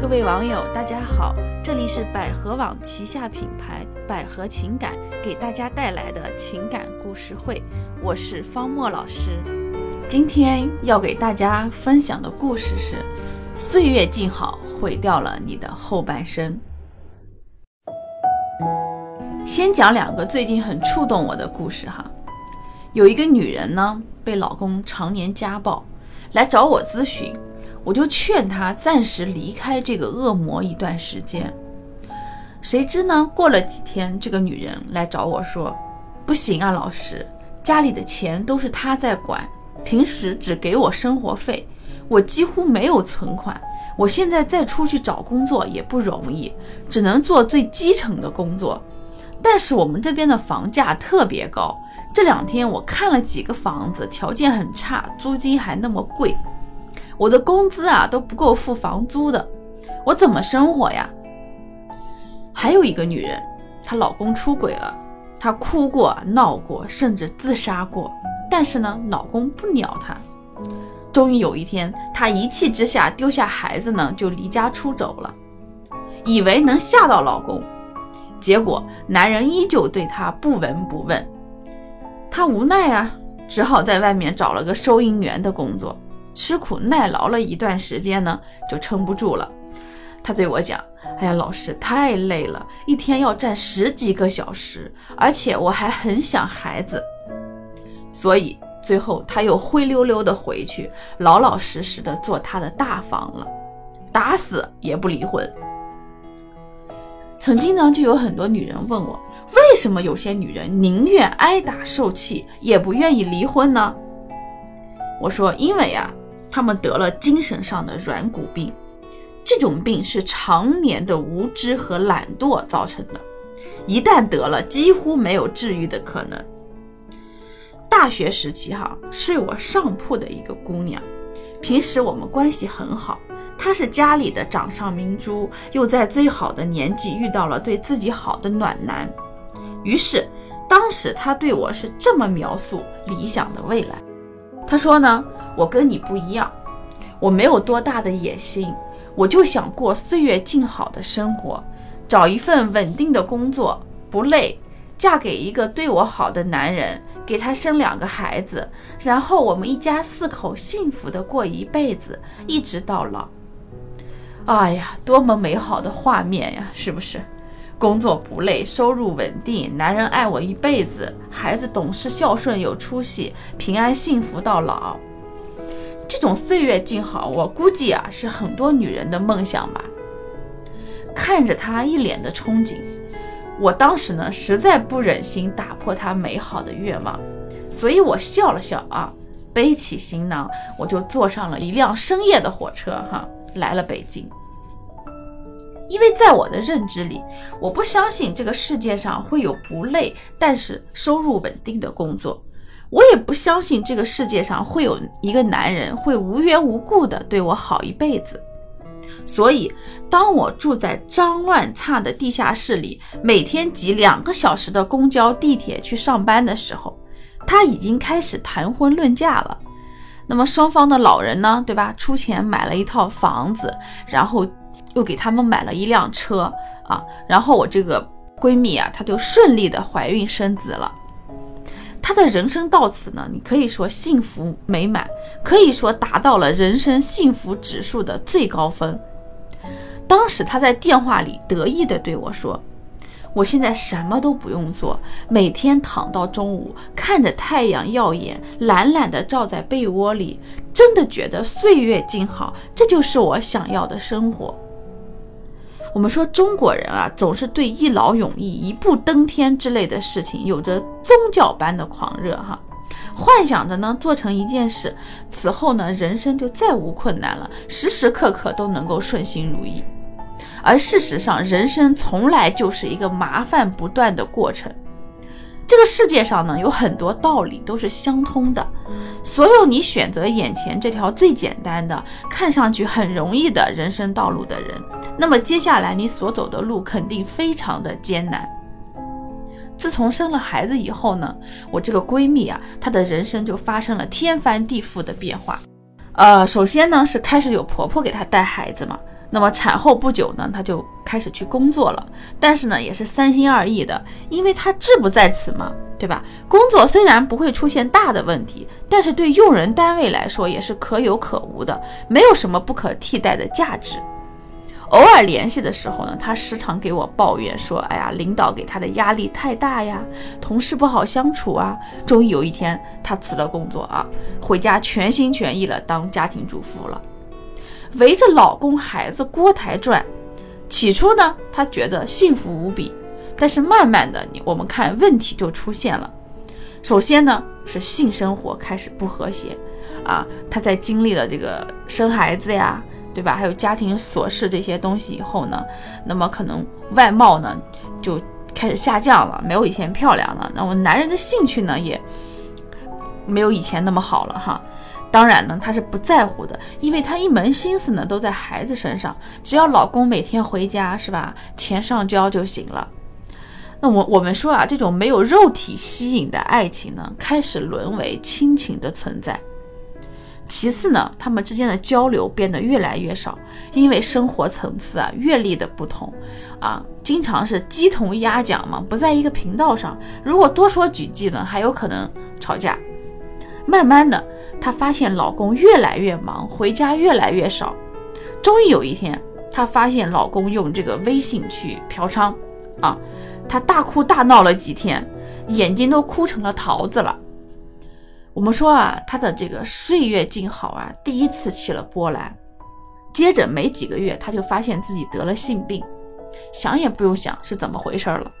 各位网友，大家好，这里是百合网旗下品牌百合情感给大家带来的情感故事会，我是方墨老师。今天要给大家分享的故事是：岁月静好，毁掉了你的后半生。先讲两个最近很触动我的故事哈。有一个女人呢，被老公常年家暴，来找我咨询。我就劝她暂时离开这个恶魔一段时间。谁知呢？过了几天，这个女人来找我说：“不行啊，老师，家里的钱都是他在管，平时只给我生活费，我几乎没有存款。我现在再出去找工作也不容易，只能做最基层的工作。但是我们这边的房价特别高，这两天我看了几个房子，条件很差，租金还那么贵。”我的工资啊都不够付房租的，我怎么生活呀？还有一个女人，她老公出轨了，她哭过、闹过，甚至自杀过，但是呢，老公不鸟她。终于有一天，她一气之下丢下孩子呢，就离家出走了，以为能吓到老公，结果男人依旧对她不闻不问。她无奈啊，只好在外面找了个收银员的工作。吃苦耐劳了一段时间呢，就撑不住了。他对我讲：“哎呀，老师太累了，一天要站十几个小时，而且我还很想孩子。”所以最后他又灰溜溜的回去，老老实实的做他的大房了，打死也不离婚。曾经呢，就有很多女人问我，为什么有些女人宁愿挨打受气，也不愿意离婚呢？我说，因为啊。他们得了精神上的软骨病，这种病是常年的无知和懒惰造成的，一旦得了，几乎没有治愈的可能。大学时期，哈，睡我上铺的一个姑娘，平时我们关系很好，她是家里的掌上明珠，又在最好的年纪遇到了对自己好的暖男，于是当时她对我是这么描述理想的未来，她说呢。我跟你不一样，我没有多大的野心，我就想过岁月静好的生活，找一份稳定的工作，不累，嫁给一个对我好的男人，给他生两个孩子，然后我们一家四口幸福的过一辈子，一直到老。哎呀，多么美好的画面呀，是不是？工作不累，收入稳定，男人爱我一辈子，孩子懂事孝顺有出息，平安幸福到老。这种岁月静好，我估计啊是很多女人的梦想吧。看着他一脸的憧憬，我当时呢实在不忍心打破他美好的愿望，所以我笑了笑啊，背起行囊，我就坐上了一辆深夜的火车哈，来了北京。因为在我的认知里，我不相信这个世界上会有不累但是收入稳定的工作。我也不相信这个世界上会有一个男人会无缘无故的对我好一辈子，所以当我住在脏乱差的地下室里，每天挤两个小时的公交、地铁去上班的时候，他已经开始谈婚论嫁了。那么双方的老人呢，对吧？出钱买了一套房子，然后又给他们买了一辆车啊，然后我这个闺蜜啊，她就顺利的怀孕生子了。她的人生到此呢，你可以说幸福美满，可以说达到了人生幸福指数的最高分。当时她在电话里得意地对我说：“我现在什么都不用做，每天躺到中午，看着太阳耀眼，懒懒地照在被窝里，真的觉得岁月静好，这就是我想要的生活。”我们说中国人啊，总是对一劳永逸、一步登天之类的事情有着宗教般的狂热哈，幻想着呢做成一件事，此后呢人生就再无困难了，时时刻刻都能够顺心如意。而事实上，人生从来就是一个麻烦不断的过程。这个世界上呢，有很多道理都是相通的。所有你选择眼前这条最简单的、看上去很容易的人生道路的人，那么接下来你所走的路肯定非常的艰难。自从生了孩子以后呢，我这个闺蜜啊，她的人生就发生了天翻地覆的变化。呃，首先呢是开始有婆婆给她带孩子嘛，那么产后不久呢，她就开始去工作了，但是呢，也是三心二意的，因为她志不在此嘛，对吧？工作虽然不会出现大的问题，但是对用人单位来说也是可有可无的，没有什么不可替代的价值。偶尔联系的时候呢，她时常给我抱怨说：“哎呀，领导给她的压力太大呀，同事不好相处啊。”终于有一天，她辞了工作啊，回家全心全意了当家庭主妇了。围着老公孩子锅台转，起初呢，她觉得幸福无比，但是慢慢的，你我们看问题就出现了。首先呢，是性生活开始不和谐，啊，她在经历了这个生孩子呀，对吧？还有家庭琐事这些东西以后呢，那么可能外貌呢就开始下降了，没有以前漂亮了。那么男人的兴趣呢，也没有以前那么好了哈。当然呢，她是不在乎的，因为她一门心思呢都在孩子身上，只要老公每天回家是吧，钱上交就行了。那我我们说啊，这种没有肉体吸引的爱情呢，开始沦为亲情的存在。其次呢，他们之间的交流变得越来越少，因为生活层次啊、阅历的不同啊，经常是鸡同鸭讲嘛，不在一个频道上。如果多说几句呢，还有可能吵架。慢慢的，她发现老公越来越忙，回家越来越少。终于有一天，她发现老公用这个微信去嫖娼，啊，她大哭大闹了几天，眼睛都哭成了桃子了。我们说啊，她的这个岁月静好啊，第一次起了波澜。接着没几个月，她就发现自己得了性病，想也不用想是怎么回事了。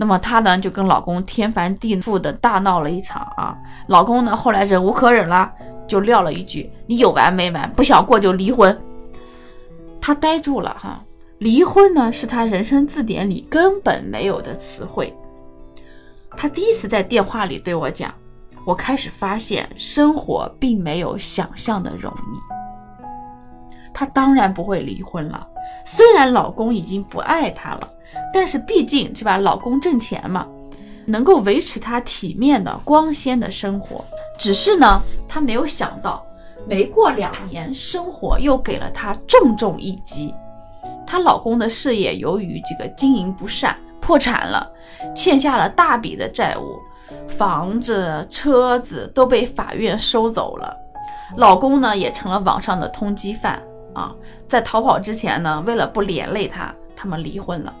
那么她呢，就跟老公天翻地覆的大闹了一场啊。老公呢，后来忍无可忍了，就撂了一句：“你有完没完？不想过就离婚。”她呆住了哈，离婚呢是她人生字典里根本没有的词汇。她第一次在电话里对我讲：“我开始发现生活并没有想象的容易。”她当然不会离婚了，虽然老公已经不爱她了。但是毕竟是吧，老公挣钱嘛，能够维持她体面的、光鲜的生活。只是呢，她没有想到，没过两年，生活又给了她重重一击。她老公的事业由于这个经营不善，破产了，欠下了大笔的债务，房子、车子都被法院收走了。老公呢，也成了网上的通缉犯啊。在逃跑之前呢，为了不连累她，他们离婚了。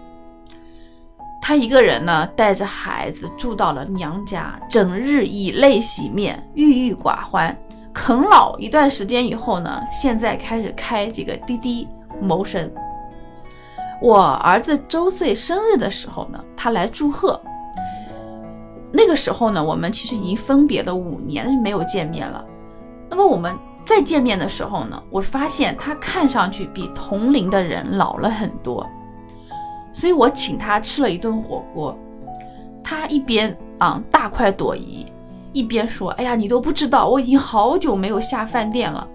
她一个人呢，带着孩子住到了娘家，整日以泪洗面，郁郁寡欢。啃老一段时间以后呢，现在开始开这个滴滴谋生。我儿子周岁生日的时候呢，他来祝贺。那个时候呢，我们其实已经分别了五年没有见面了。那么我们再见面的时候呢，我发现他看上去比同龄的人老了很多。所以我请他吃了一顿火锅，他一边啊大快朵颐，一边说：“哎呀，你都不知道，我已经好久没有下饭店了。”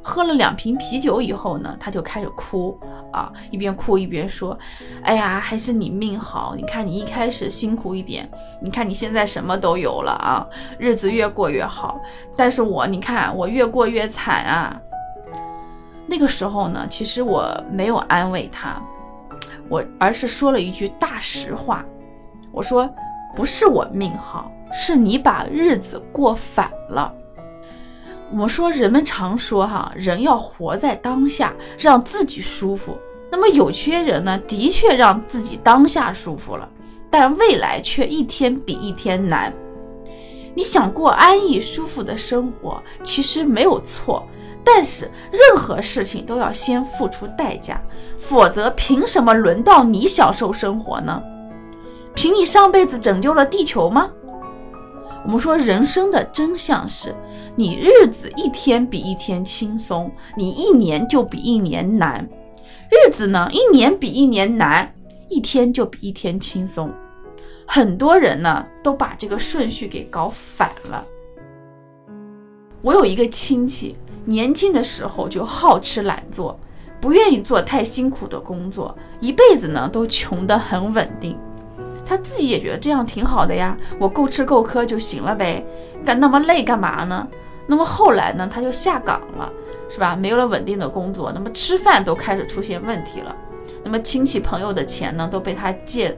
喝了两瓶啤酒以后呢，他就开始哭啊，一边哭一边说：“哎呀，还是你命好，你看你一开始辛苦一点，你看你现在什么都有了啊，日子越过越好。但是我，你看我越过越惨啊。”那个时候呢，其实我没有安慰他。我而是说了一句大实话，我说不是我命好，是你把日子过反了。我说人们常说哈，人要活在当下，让自己舒服。那么有些人呢，的确让自己当下舒服了，但未来却一天比一天难。你想过安逸舒服的生活，其实没有错。但是任何事情都要先付出代价，否则凭什么轮到你享受生活呢？凭你上辈子拯救了地球吗？我们说人生的真相是，你日子一天比一天轻松，你一年就比一年难；日子呢，一年比一年难，一天就比一天轻松。很多人呢，都把这个顺序给搞反了。我有一个亲戚。年轻的时候就好吃懒做，不愿意做太辛苦的工作，一辈子呢都穷得很稳定。他自己也觉得这样挺好的呀，我够吃够喝就行了呗，干那么累干嘛呢？那么后来呢，他就下岗了，是吧？没有了稳定的工作，那么吃饭都开始出现问题了。那么亲戚朋友的钱呢，都被他借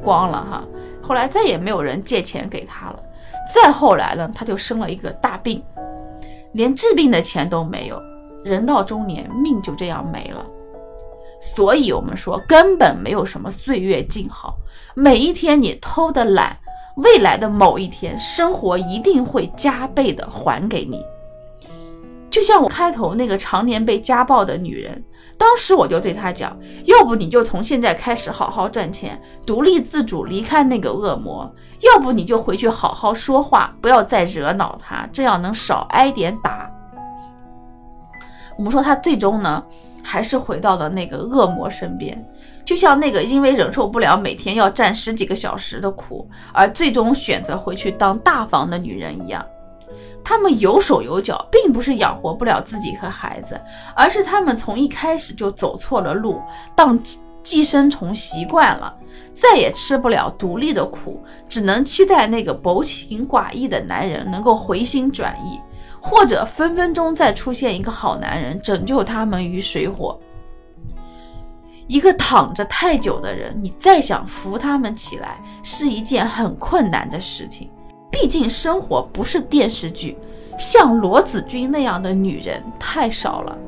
光了哈。后来再也没有人借钱给他了。再后来呢，他就生了一个大病，连治病的钱都没有，人到中年，命就这样没了。所以，我们说根本没有什么岁月静好，每一天你偷的懒，未来的某一天，生活一定会加倍的还给你。就像我开头那个常年被家暴的女人，当时我就对她讲：要不你就从现在开始好好赚钱，独立自主离开那个恶魔；要不你就回去好好说话，不要再惹恼他，这样能少挨点打。我们说她最终呢？还是回到了那个恶魔身边，就像那个因为忍受不了每天要站十几个小时的苦，而最终选择回去当大房的女人一样。他们有手有脚，并不是养活不了自己和孩子，而是他们从一开始就走错了路，当寄生虫习惯了，再也吃不了独立的苦，只能期待那个薄情寡义的男人能够回心转意。或者分分钟再出现一个好男人拯救他们于水火。一个躺着太久的人，你再想扶他们起来，是一件很困难的事情。毕竟生活不是电视剧，像罗子君那样的女人太少了。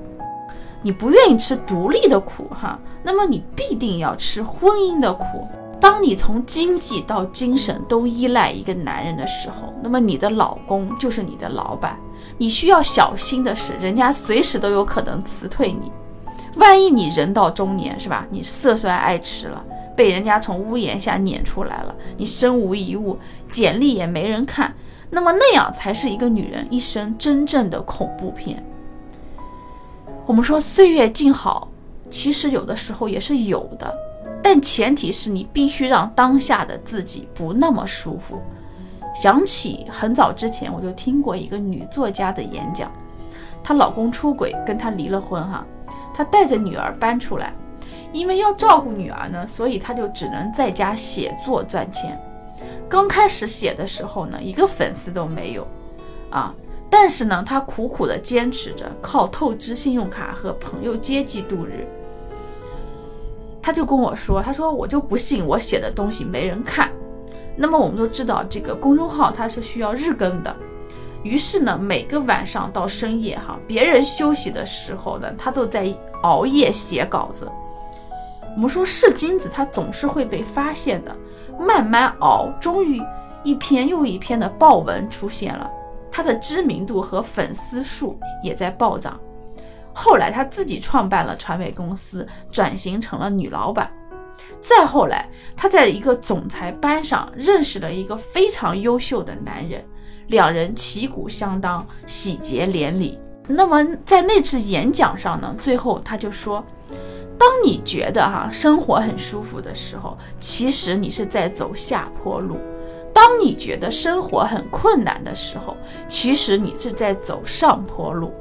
你不愿意吃独立的苦哈，那么你必定要吃婚姻的苦。当你从经济到精神都依赖一个男人的时候，那么你的老公就是你的老板。你需要小心的是，人家随时都有可能辞退你。万一你人到中年，是吧？你色衰爱弛了，被人家从屋檐下撵出来了，你身无一物，简历也没人看，那么那样才是一个女人一生真正的恐怖片。我们说岁月静好，其实有的时候也是有的。但前提是你必须让当下的自己不那么舒服。想起很早之前，我就听过一个女作家的演讲，她老公出轨，跟她离了婚哈，她带着女儿搬出来，因为要照顾女儿呢，所以他就只能在家写作赚钱。刚开始写的时候呢，一个粉丝都没有啊，但是呢，他苦苦的坚持着，靠透支信用卡和朋友接济度日。他就跟我说：“他说我就不信我写的东西没人看。那么我们都知道这个公众号它是需要日更的，于是呢，每个晚上到深夜哈，别人休息的时候呢，他都在熬夜写稿子。我们说是金子，它总是会被发现的。慢慢熬，终于一篇又一篇的爆文出现了，他的知名度和粉丝数也在暴涨。”后来，他自己创办了传媒公司，转型成了女老板。再后来，他在一个总裁班上认识了一个非常优秀的男人，两人旗鼓相当，喜结连理。那么，在那次演讲上呢，最后他就说：“当你觉得哈生活很舒服的时候，其实你是在走下坡路；当你觉得生活很困难的时候，其实你是在走上坡路。”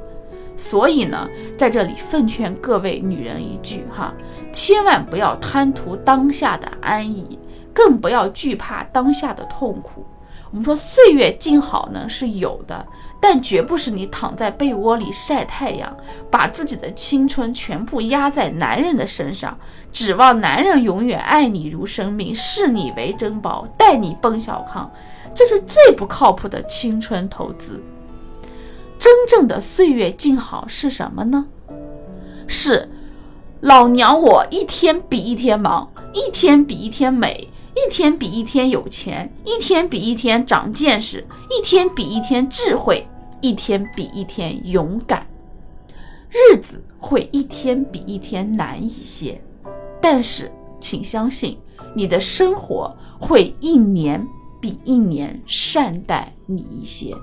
所以呢，在这里奉劝各位女人一句哈，千万不要贪图当下的安逸，更不要惧怕当下的痛苦。我们说岁月静好呢是有的，但绝不是你躺在被窝里晒太阳，把自己的青春全部压在男人的身上，指望男人永远爱你如生命，视你为珍宝，带你奔小康，这是最不靠谱的青春投资。真正的岁月静好是什么呢？是老娘我一天比一天忙，一天比一天美，一天比一天有钱，一天比一天长见识，一天比一天智慧，一天比一天勇敢。日子会一天比一天难一些，但是请相信，你的生活会一年比一年善待你一些。